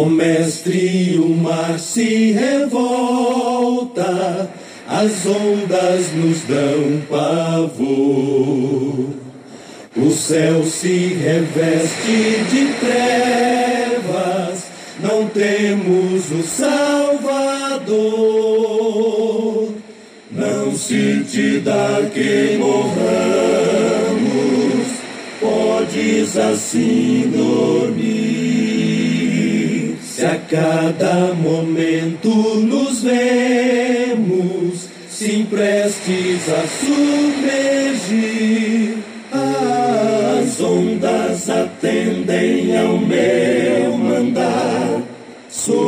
Ó mestre, o mar se revolta, as ondas nos dão pavor. O céu se reveste de trevas, não temos o Salvador. Não se te dá que morramos, podes assim dormir. Se a cada momento nos vemos, se emprestes a submergir, as ondas atendem ao meu mandar. Sossegai,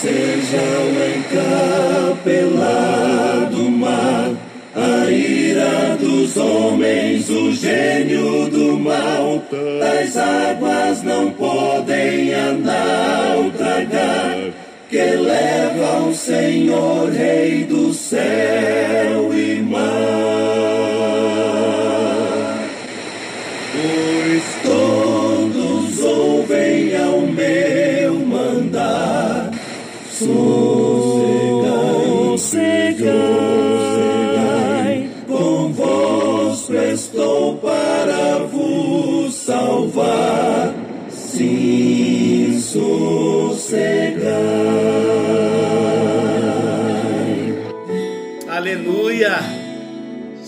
sossegai, o dos homens, o gênio do mal, das águas não podem naufragar, que leva o Senhor, Rei do céu e mar.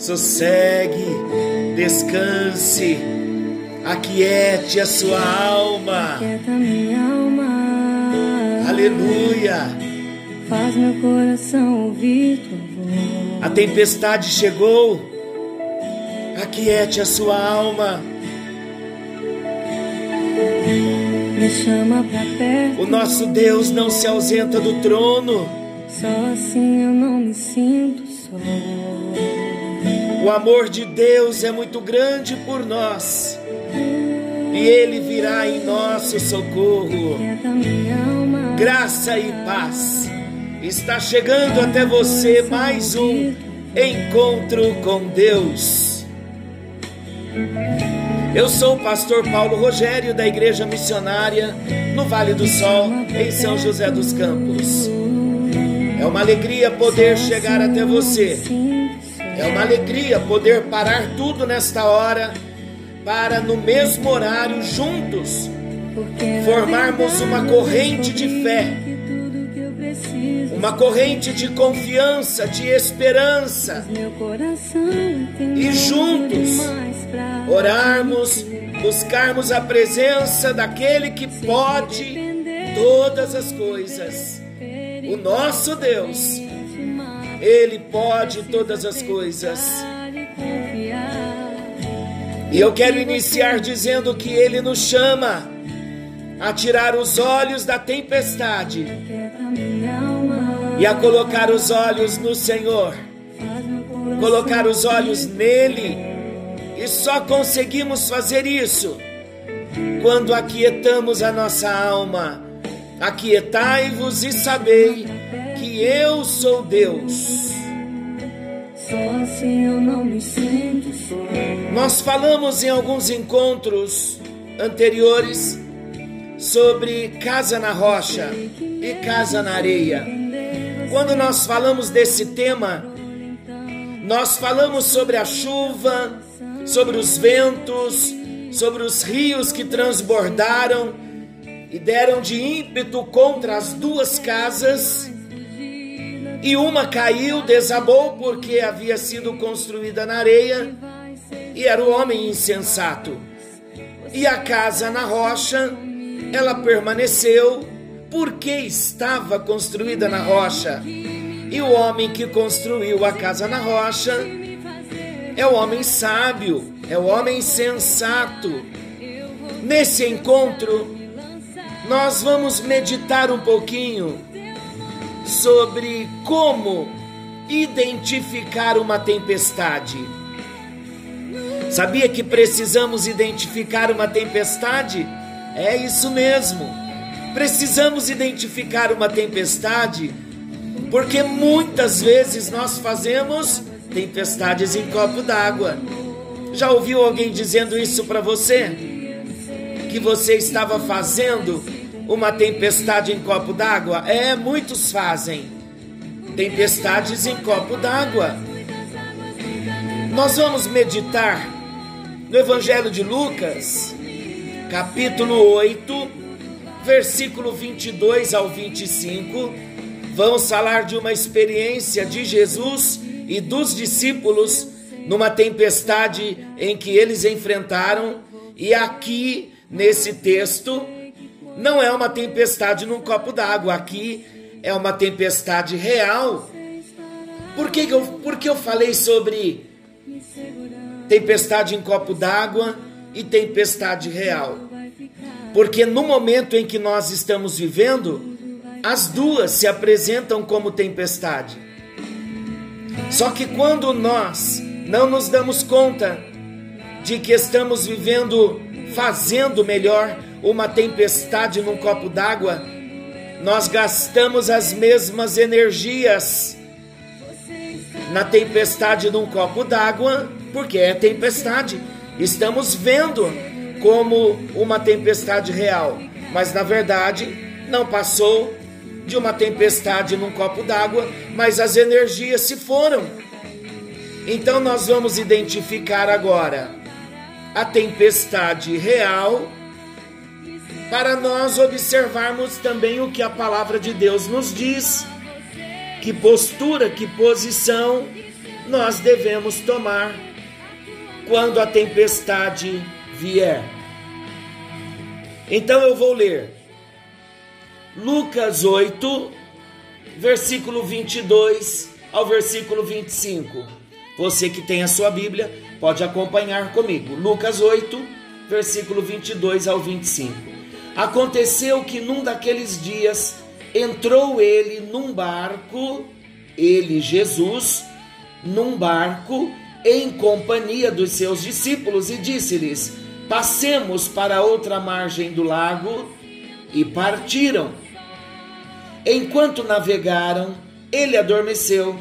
Sossegue, descanse, aquiete a sua alma. Minha alma. Aleluia! Faz meu coração ouvir tua voz. A tempestade chegou, aquiete a sua alma. Me chama pra perto. O nosso Deus não se ausenta do trono. Só assim eu não me sinto só. O amor de Deus é muito grande por nós. E Ele virá em nosso socorro. Graça e paz. Está chegando até você mais um encontro com Deus. Eu sou o pastor Paulo Rogério da Igreja Missionária no Vale do Sol, em São José dos Campos. É uma alegria poder chegar até você. É uma alegria poder parar tudo nesta hora para no mesmo horário juntos formarmos uma corrente de fé, uma corrente de confiança, de esperança. E juntos orarmos, buscarmos a presença daquele que pode todas as coisas, o nosso Deus. Ele pode todas as coisas. E eu quero iniciar dizendo que Ele nos chama a tirar os olhos da tempestade e a colocar os olhos no Senhor, colocar os olhos nele, e só conseguimos fazer isso quando aquietamos a nossa alma. Aquietai-vos e sabei que eu sou Deus. Só assim eu não me sinto só. Nós falamos em alguns encontros anteriores sobre casa na rocha e casa na areia. Quando nós falamos desse tema, nós falamos sobre a chuva, sobre os ventos, sobre os rios que transbordaram e deram de ímpeto contra as duas casas. E uma caiu, desabou porque havia sido construída na areia e era o homem insensato. E a casa na rocha, ela permaneceu porque estava construída na rocha. E o homem que construiu a casa na rocha é o homem sábio, é o homem sensato. Nesse encontro, nós vamos meditar um pouquinho sobre como identificar uma tempestade. Sabia que precisamos identificar uma tempestade? É isso mesmo. Precisamos identificar uma tempestade porque muitas vezes nós fazemos tempestades em copo d'água. Já ouviu alguém dizendo isso para você? Que você estava fazendo uma tempestade em copo d'água? É, muitos fazem tempestades em copo d'água. Nós vamos meditar no Evangelho de Lucas, capítulo 8, versículo 22 ao 25. Vamos falar de uma experiência de Jesus e dos discípulos numa tempestade em que eles enfrentaram, e aqui nesse texto não é uma tempestade num copo d'água, aqui é uma tempestade real. Por que, eu, por que eu falei sobre tempestade em copo d'água e tempestade real? Porque no momento em que nós estamos vivendo, as duas se apresentam como tempestade. Só que quando nós não nos damos conta de que estamos vivendo, fazendo melhor, uma tempestade num copo d'água, nós gastamos as mesmas energias na tempestade num copo d'água, porque é tempestade. Estamos vendo como uma tempestade real, mas na verdade não passou de uma tempestade num copo d'água, mas as energias se foram. Então nós vamos identificar agora a tempestade real para nós observarmos também o que a palavra de Deus nos diz, que postura, que posição nós devemos tomar quando a tempestade vier. Então eu vou ler Lucas 8, versículo 22 ao versículo 25. Você que tem a sua Bíblia, pode acompanhar comigo. Lucas 8, versículo 22 ao 25. Aconteceu que num daqueles dias entrou ele num barco, ele, Jesus, num barco, em companhia dos seus discípulos, e disse-lhes: Passemos para outra margem do lago. E partiram. Enquanto navegaram, ele adormeceu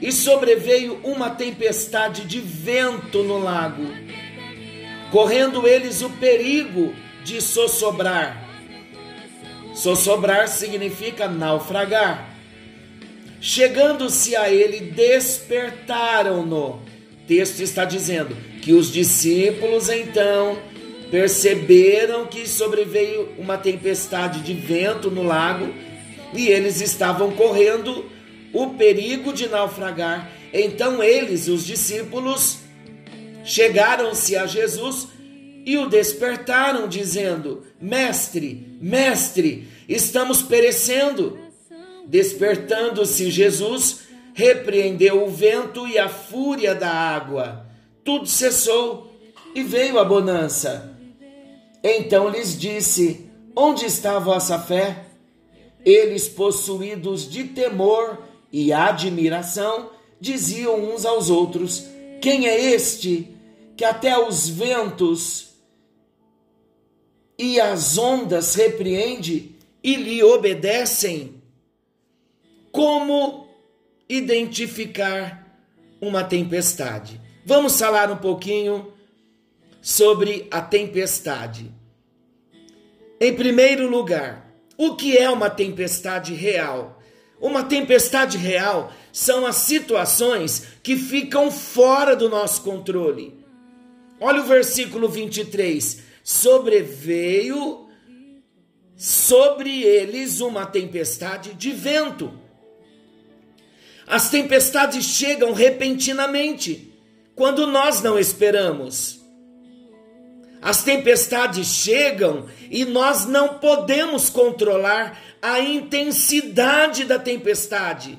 e sobreveio uma tempestade de vento no lago, correndo eles o perigo de sossobrar. Sossobrar significa naufragar. Chegando-se a ele, despertaram-no. Texto está dizendo que os discípulos então perceberam que sobreveio uma tempestade de vento no lago e eles estavam correndo o perigo de naufragar. Então eles, os discípulos, chegaram-se a Jesus e o despertaram, dizendo: Mestre, mestre, estamos perecendo. Despertando-se Jesus, repreendeu o vento e a fúria da água. Tudo cessou e veio a bonança. Então lhes disse: Onde está a vossa fé? Eles, possuídos de temor, e admiração, diziam uns aos outros: Quem é este que até os ventos e as ondas repreende e lhe obedecem? Como identificar uma tempestade? Vamos falar um pouquinho sobre a tempestade. Em primeiro lugar, o que é uma tempestade real? Uma tempestade real são as situações que ficam fora do nosso controle. Olha o versículo 23. Sobreveio sobre eles uma tempestade de vento. As tempestades chegam repentinamente, quando nós não esperamos. As tempestades chegam e nós não podemos controlar a intensidade da tempestade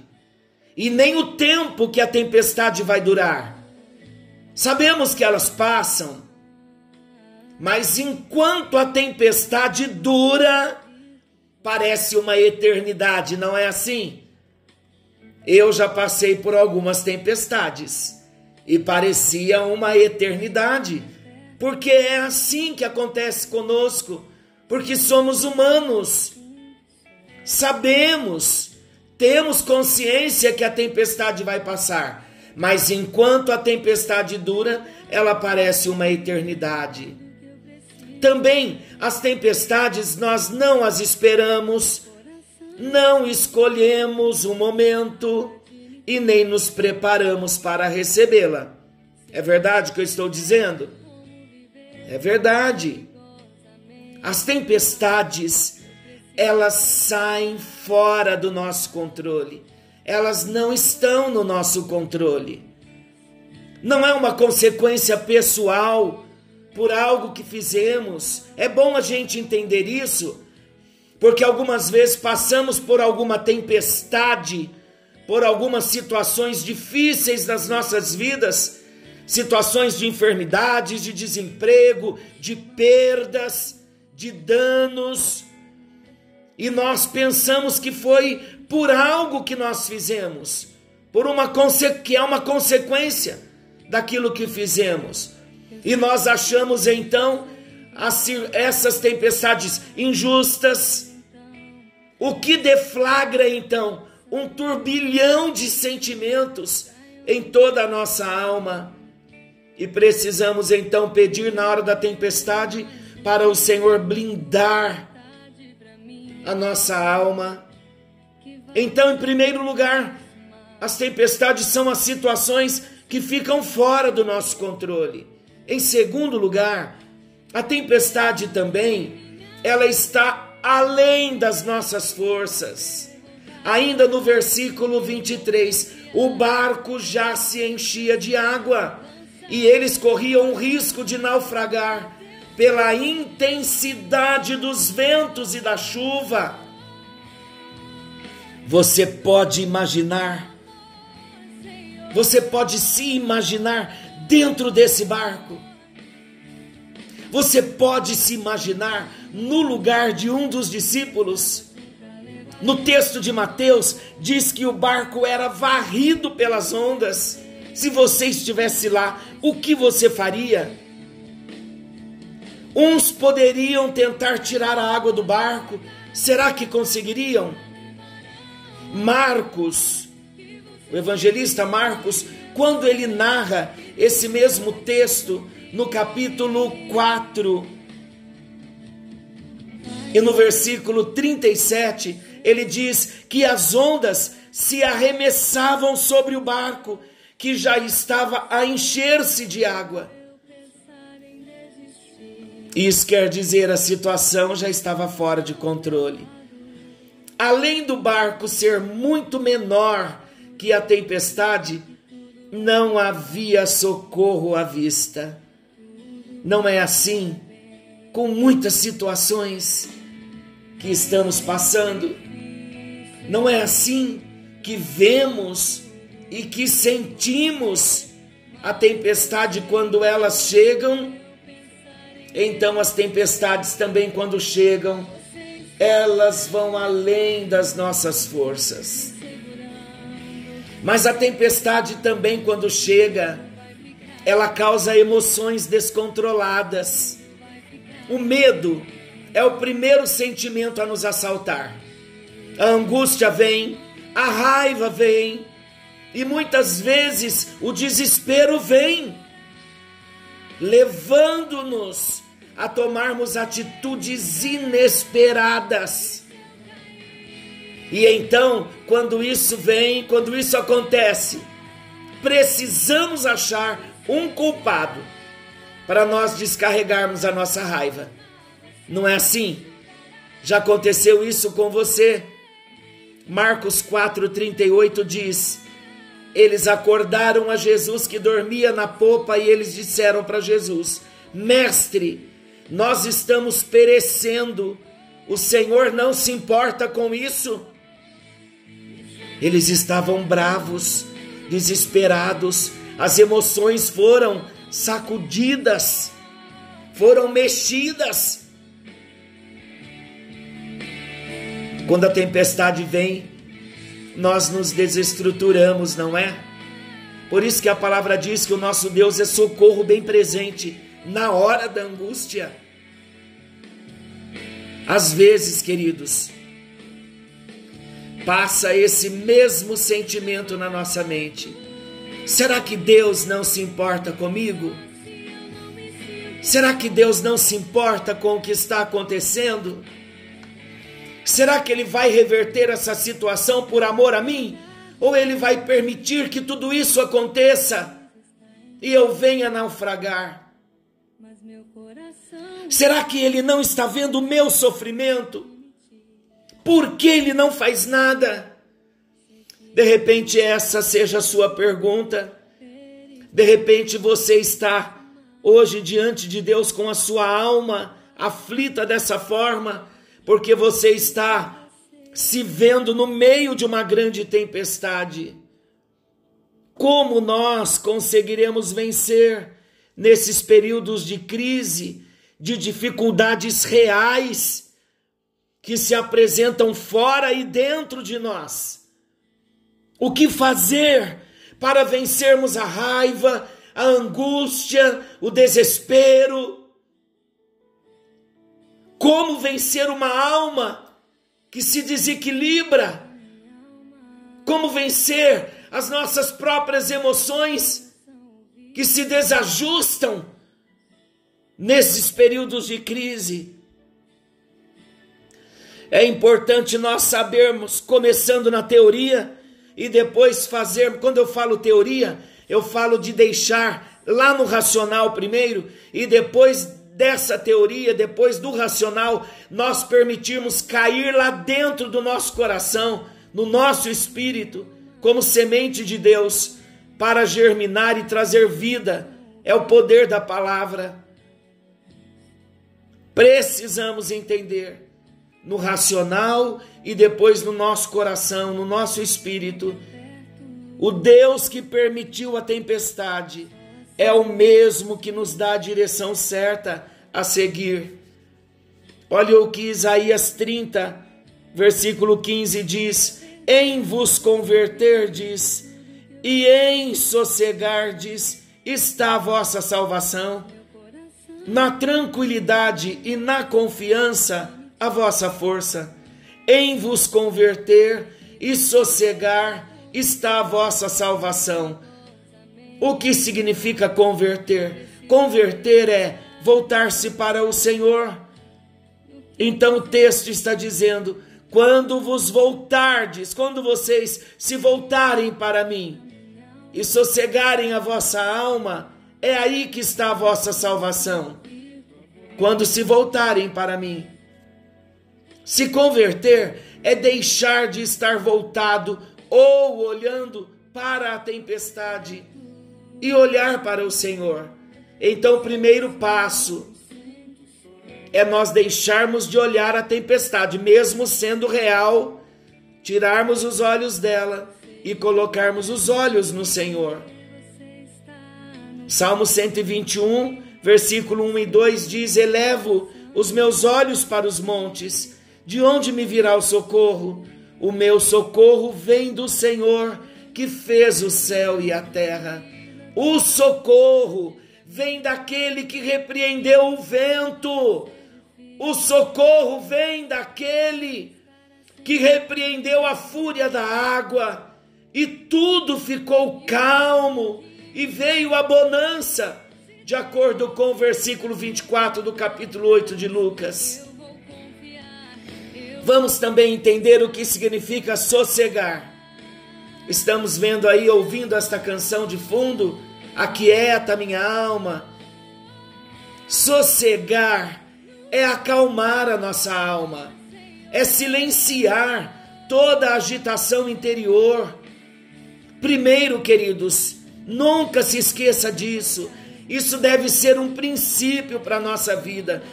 e nem o tempo que a tempestade vai durar. Sabemos que elas passam, mas enquanto a tempestade dura, parece uma eternidade, não é assim? Eu já passei por algumas tempestades e parecia uma eternidade, porque é assim que acontece conosco, porque somos humanos Sabemos, temos consciência que a tempestade vai passar, mas enquanto a tempestade dura, ela parece uma eternidade. Também as tempestades nós não as esperamos, não escolhemos o momento e nem nos preparamos para recebê-la. É verdade o que eu estou dizendo? É verdade. As tempestades, elas saem fora do nosso controle. Elas não estão no nosso controle. Não é uma consequência pessoal por algo que fizemos. É bom a gente entender isso, porque algumas vezes passamos por alguma tempestade, por algumas situações difíceis nas nossas vidas, situações de enfermidades, de desemprego, de perdas, de danos, e nós pensamos que foi por algo que nós fizemos, por uma que é uma consequência daquilo que fizemos. E nós achamos então essas tempestades injustas, o que deflagra então um turbilhão de sentimentos em toda a nossa alma. E precisamos então pedir na hora da tempestade para o Senhor blindar a nossa alma. Então, em primeiro lugar, as tempestades são as situações que ficam fora do nosso controle. Em segundo lugar, a tempestade também, ela está além das nossas forças. Ainda no versículo 23, o barco já se enchia de água e eles corriam o risco de naufragar pela intensidade dos ventos e da chuva. Você pode imaginar você pode se imaginar dentro desse barco. Você pode se imaginar no lugar de um dos discípulos. No texto de Mateus, diz que o barco era varrido pelas ondas. Se você estivesse lá, o que você faria? Uns poderiam tentar tirar a água do barco, será que conseguiriam? Marcos o evangelista Marcos, quando ele narra esse mesmo texto no capítulo 4 e no versículo 37, ele diz que as ondas se arremessavam sobre o barco, que já estava a encher-se de água. Isso quer dizer a situação já estava fora de controle. Além do barco ser muito menor que a tempestade, não havia socorro à vista. Não é assim com muitas situações que estamos passando. Não é assim que vemos e que sentimos a tempestade quando elas chegam. Então, as tempestades também, quando chegam, elas vão além das nossas forças. Mas a tempestade também, quando chega, ela causa emoções descontroladas. O medo é o primeiro sentimento a nos assaltar. A angústia vem, a raiva vem, e muitas vezes o desespero vem, levando-nos a tomarmos atitudes inesperadas. E então, quando isso vem, quando isso acontece, precisamos achar um culpado para nós descarregarmos a nossa raiva. Não é assim? Já aconteceu isso com você? Marcos 4:38 diz: Eles acordaram a Jesus que dormia na popa e eles disseram para Jesus: Mestre, nós estamos perecendo. O Senhor não se importa com isso? Eles estavam bravos, desesperados, as emoções foram sacudidas, foram mexidas. Quando a tempestade vem, nós nos desestruturamos, não é? Por isso que a palavra diz que o nosso Deus é socorro bem presente na hora da angústia. Às vezes, queridos, passa esse mesmo sentimento na nossa mente. Será que Deus não se importa comigo? Será que Deus não se importa com o que está acontecendo? Será que Ele vai reverter essa situação por amor a mim? Ou Ele vai permitir que tudo isso aconteça e eu venha naufragar? Será que Ele não está vendo o meu sofrimento? Por que Ele não faz nada? De repente, essa seja a sua pergunta. De repente, você está hoje diante de Deus com a sua alma aflita dessa forma, porque você está se vendo no meio de uma grande tempestade. Como nós conseguiremos vencer nesses períodos de crise, de dificuldades reais que se apresentam fora e dentro de nós? O que fazer para vencermos a raiva, a angústia, o desespero. Como vencer uma alma que se desequilibra? Como vencer as nossas próprias emoções que se desajustam nesses períodos de crise? É importante nós sabermos, começando na teoria e depois fazer, quando eu falo teoria, eu falo de deixar lá no racional primeiro e depois dessa teoria, depois do racional, nós permitirmos cair lá dentro do nosso coração, no nosso espírito, como semente de Deus, para germinar e trazer vida. É o poder da palavra. Precisamos entender no racional e depois no nosso coração, no nosso espírito o Deus que permitiu a tempestade é o mesmo que nos dá a direção certa a seguir. Olha o que Isaías 30, versículo 15 diz: Em vos converterdes e em sossegardes está a vossa salvação. Na tranquilidade e na confiança a vossa força. Em vos converter e sossegar está a vossa salvação. O que significa converter? Converter é voltar-se para o Senhor. Então o texto está dizendo: quando vos voltardes, quando vocês se voltarem para mim e sossegarem a vossa alma, é aí que está a vossa salvação. Quando se voltarem para mim. Se converter é deixar de estar voltado ou olhando para a tempestade e olhar para o Senhor. Então, o primeiro passo é nós deixarmos de olhar a tempestade, mesmo sendo real, tirarmos os olhos dela e colocarmos os olhos no Senhor. Salmo 121, versículo 1 e 2 diz: Elevo os meus olhos para os montes, de onde me virá o socorro? O meu socorro vem do Senhor que fez o céu e a terra. O socorro vem daquele que repreendeu o vento. O socorro vem daquele que repreendeu a fúria da água. E tudo ficou calmo e veio a bonança, de acordo com o versículo 24 do capítulo 8 de Lucas. Vamos também entender o que significa sossegar. Estamos vendo aí, ouvindo esta canção de fundo, aquieta minha alma. Sossegar é acalmar a nossa alma, é silenciar toda a agitação interior. Primeiro, queridos, nunca se esqueça disso. Isso deve ser um princípio para a nossa vida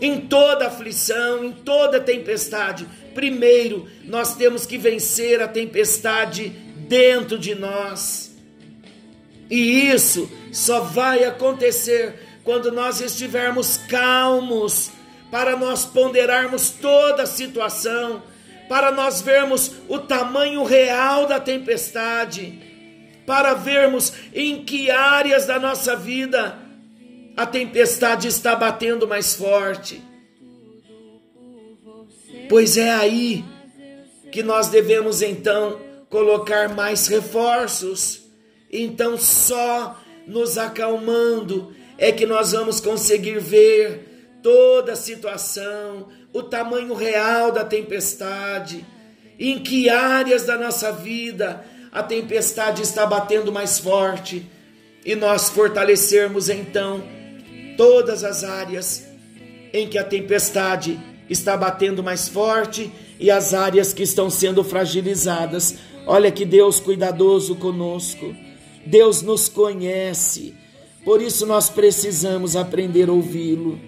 em toda aflição, em toda tempestade, primeiro nós temos que vencer a tempestade dentro de nós. E isso só vai acontecer quando nós estivermos calmos, para nós ponderarmos toda a situação, para nós vermos o tamanho real da tempestade, para vermos em que áreas da nossa vida a tempestade está batendo mais forte. Pois é aí que nós devemos então colocar mais reforços. Então, só nos acalmando é que nós vamos conseguir ver toda a situação, o tamanho real da tempestade, em que áreas da nossa vida a tempestade está batendo mais forte e nós fortalecermos então todas as áreas em que a tempestade está batendo mais forte e as áreas que estão sendo fragilizadas. Olha que Deus cuidadoso conosco. Deus nos conhece. Por isso nós precisamos aprender a ouvi-lo.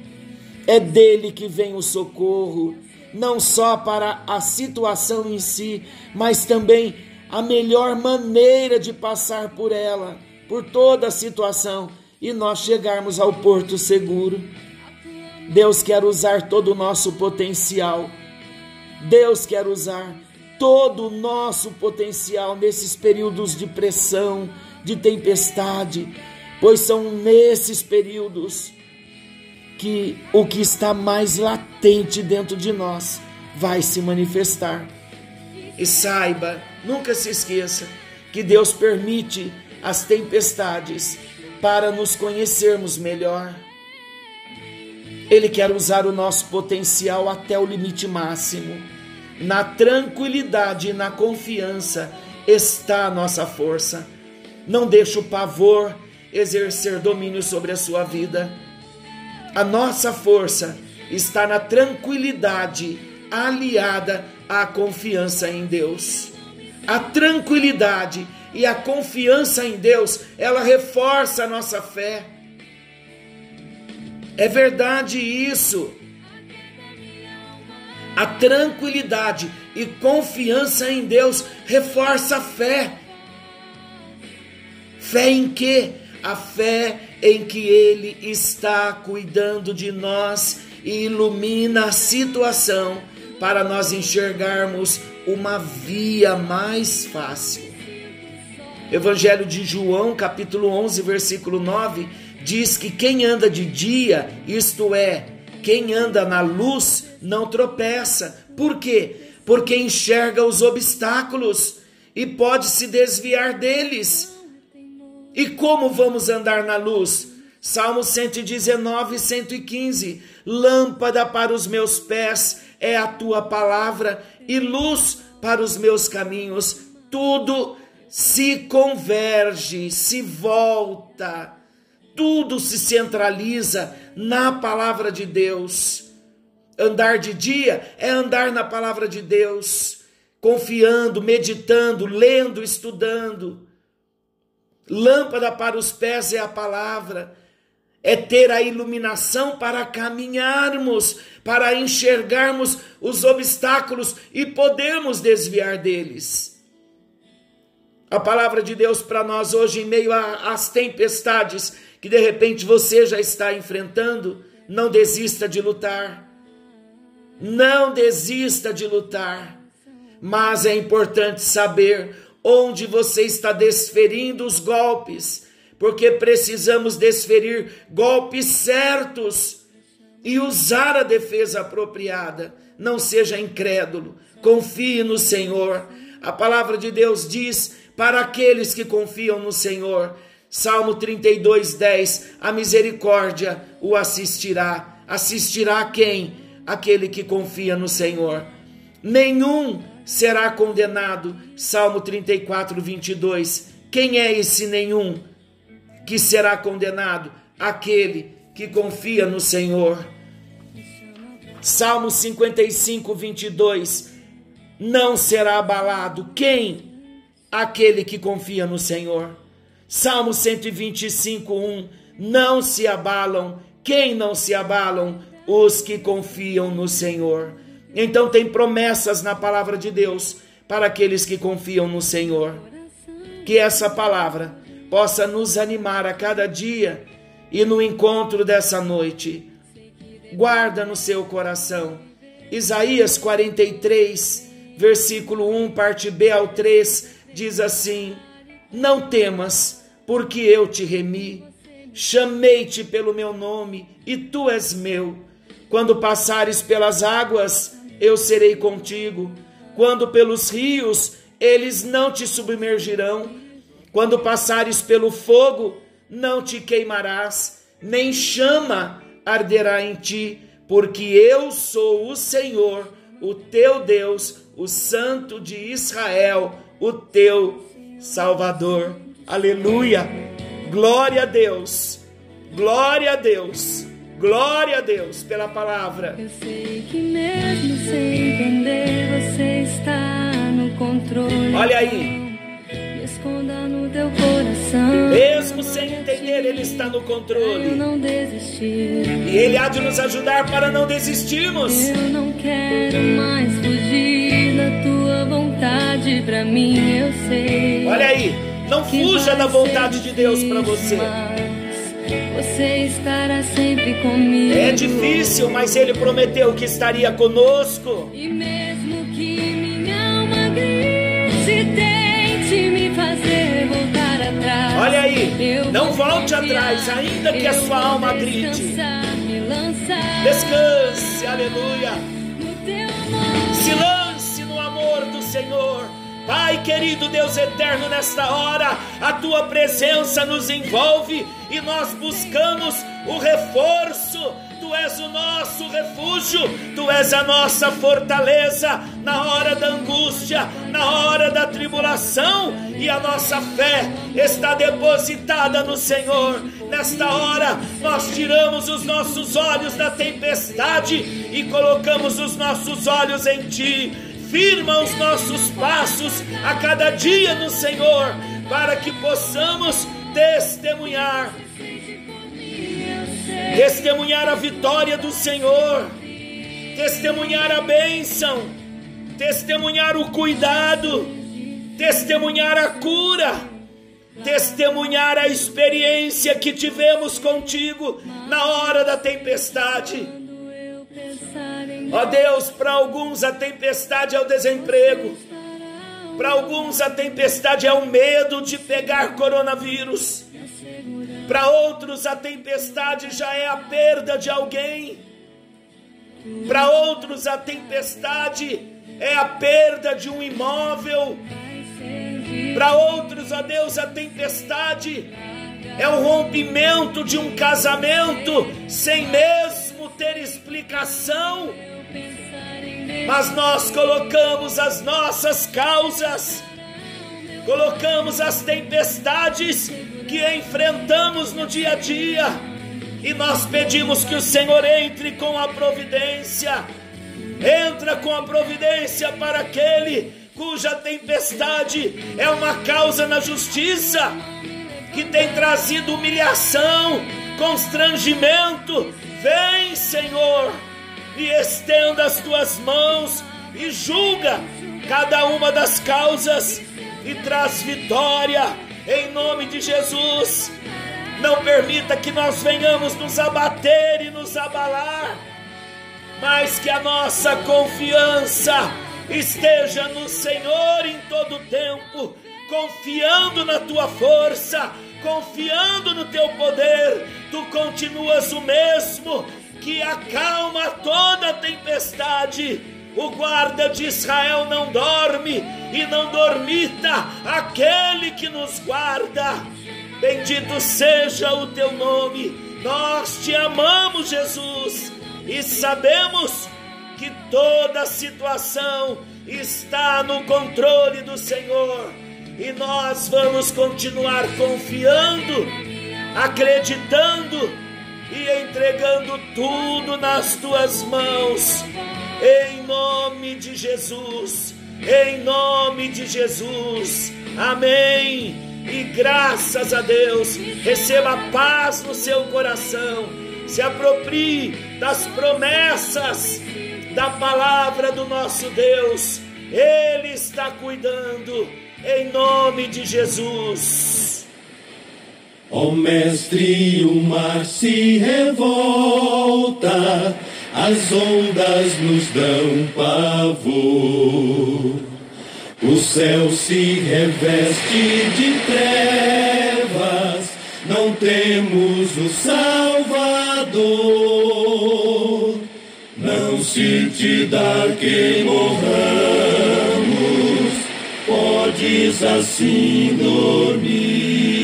É dele que vem o socorro, não só para a situação em si, mas também a melhor maneira de passar por ela, por toda a situação e nós chegarmos ao porto seguro. Deus quer usar todo o nosso potencial. Deus quer usar todo o nosso potencial nesses períodos de pressão, de tempestade, pois são nesses períodos que o que está mais latente dentro de nós vai se manifestar. E saiba, nunca se esqueça que Deus permite as tempestades para nos conhecermos melhor. Ele quer usar o nosso potencial até o limite máximo. Na tranquilidade e na confiança está a nossa força. Não deixe o pavor exercer domínio sobre a sua vida. A nossa força está na tranquilidade aliada à confiança em Deus. A tranquilidade e a confiança em Deus, ela reforça a nossa fé. É verdade isso. A tranquilidade e confiança em Deus reforça a fé. Fé em quê? A fé em que Ele está cuidando de nós e ilumina a situação para nós enxergarmos uma via mais fácil. Evangelho de João, capítulo 11, versículo 9, diz que quem anda de dia, isto é, quem anda na luz, não tropeça. Por quê? Porque enxerga os obstáculos e pode se desviar deles. E como vamos andar na luz? Salmo 119, 115. Lâmpada para os meus pés é a tua palavra e luz para os meus caminhos. Tudo se converge, se volta, tudo se centraliza na palavra de Deus. Andar de dia é andar na palavra de Deus, confiando, meditando, lendo, estudando Lâmpada para os pés é a palavra, é ter a iluminação para caminharmos, para enxergarmos os obstáculos e podermos desviar deles. A palavra de Deus para nós hoje, em meio às tempestades que de repente você já está enfrentando, não desista de lutar. Não desista de lutar. Mas é importante saber onde você está desferindo os golpes, porque precisamos desferir golpes certos e usar a defesa apropriada. Não seja incrédulo, confie no Senhor. A palavra de Deus diz para aqueles que confiam no Senhor. Salmo 32, 10: A misericórdia o assistirá. Assistirá quem? Aquele que confia no Senhor. Nenhum será condenado. Salmo 34, 22. Quem é esse nenhum que será condenado? Aquele que confia no Senhor. Salmo 55, 22. Não será abalado. Quem? Aquele que confia no Senhor. Salmo 125, 1. Não se abalam. Quem não se abalam? Os que confiam no Senhor. Então tem promessas na palavra de Deus para aqueles que confiam no Senhor. Que essa palavra possa nos animar a cada dia e no encontro dessa noite. Guarda no seu coração. Isaías 43, versículo 1, parte B ao 3, diz assim: Não temas, porque eu te remi, chamei-te pelo meu nome e tu és meu. Quando passares pelas águas, eu serei contigo. Quando pelos rios, eles não te submergirão. Quando passares pelo fogo, não te queimarás, nem chama arderá em ti, porque eu sou o Senhor, o teu Deus, o Santo de Israel, o teu Salvador. Aleluia! Glória a Deus! Glória a Deus! Glória a Deus pela palavra. Eu sei que mesmo sem entender, você está no controle. Olha aí. Me esconda no teu coração. Mesmo sem entender, Ele está no Eu controle. não desistir. E Ele há de nos ajudar para não desistirmos. Eu não quero mais fugir da tua vontade pra mim, eu sei. Olha aí. Não fuja da vontade de Deus para você. Você estará sempre comigo. É difícil, mas Ele prometeu que estaria conosco. E mesmo que minha alma grite, tente me fazer voltar atrás. Olha aí, não volte atrás, ainda que a sua alma grite. Descanse, aleluia. no teu amor. Se Senhor. Pai querido Deus eterno, nesta hora a tua presença nos envolve e nós buscamos o reforço. Tu és o nosso refúgio, tu és a nossa fortaleza na hora da angústia, na hora da tribulação, e a nossa fé está depositada no Senhor. Nesta hora, nós tiramos os nossos olhos da tempestade e colocamos os nossos olhos em Ti firma os nossos passos a cada dia no Senhor, para que possamos testemunhar, testemunhar a vitória do Senhor, testemunhar a bênção, testemunhar o cuidado, testemunhar a cura, testemunhar a experiência que tivemos contigo na hora da tempestade. Ó Deus, para alguns a tempestade é o desemprego, para alguns a tempestade é o medo de pegar coronavírus, para outros a tempestade já é a perda de alguém, para outros a tempestade é a perda de um imóvel, para outros, ó Deus, a tempestade é o rompimento de um casamento sem mesmo ter explicação. Mas nós colocamos as nossas causas, colocamos as tempestades que enfrentamos no dia a dia, e nós pedimos que o Senhor entre com a providência, entra com a providência para aquele cuja tempestade é uma causa na justiça, que tem trazido humilhação, constrangimento. Vem, Senhor, e estenda as tuas mãos e julga cada uma das causas e traz vitória em nome de Jesus. Não permita que nós venhamos nos abater e nos abalar, mas que a nossa confiança esteja no Senhor em todo tempo, confiando na tua força, confiando no teu poder. Tu continuas o mesmo que acalma toda tempestade. O guarda de Israel não dorme e não dormita aquele que nos guarda. Bendito seja o teu nome. Nós te amamos, Jesus, e sabemos que toda situação está no controle do Senhor. E nós vamos continuar confiando, acreditando e entregando tudo nas tuas mãos, em nome de Jesus, em nome de Jesus, amém. E graças a Deus, receba paz no seu coração, se aproprie das promessas da palavra do nosso Deus, Ele está cuidando, em nome de Jesus. Ó Mestre, o mar se revolta, as ondas nos dão pavor. O céu se reveste de trevas, não temos o Salvador. Não se te dá que morramos, podes assim dormir.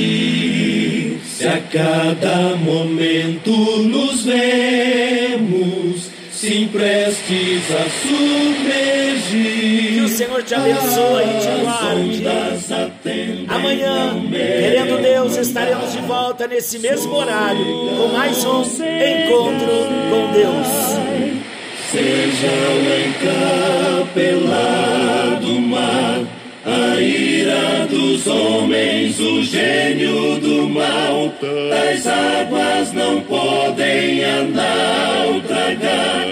Cada momento nos vemos, sim prestes a submergir. Que o Senhor te abençoe e te guarde. Amanhã, querendo Deus, estaremos de volta nesse mesmo horário com mais um encontro com Deus. Seja o encapelar do mar, a ira dos homens, o gênio do mal, as águas não podem andar ou tragar,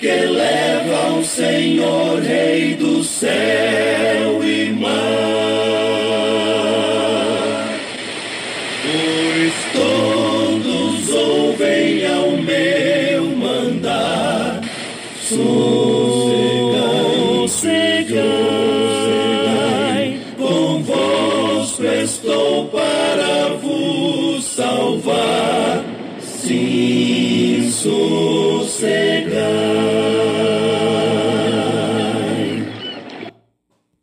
que leva o Senhor, Rei do céu e mar. Salvar. Sim, sossegai.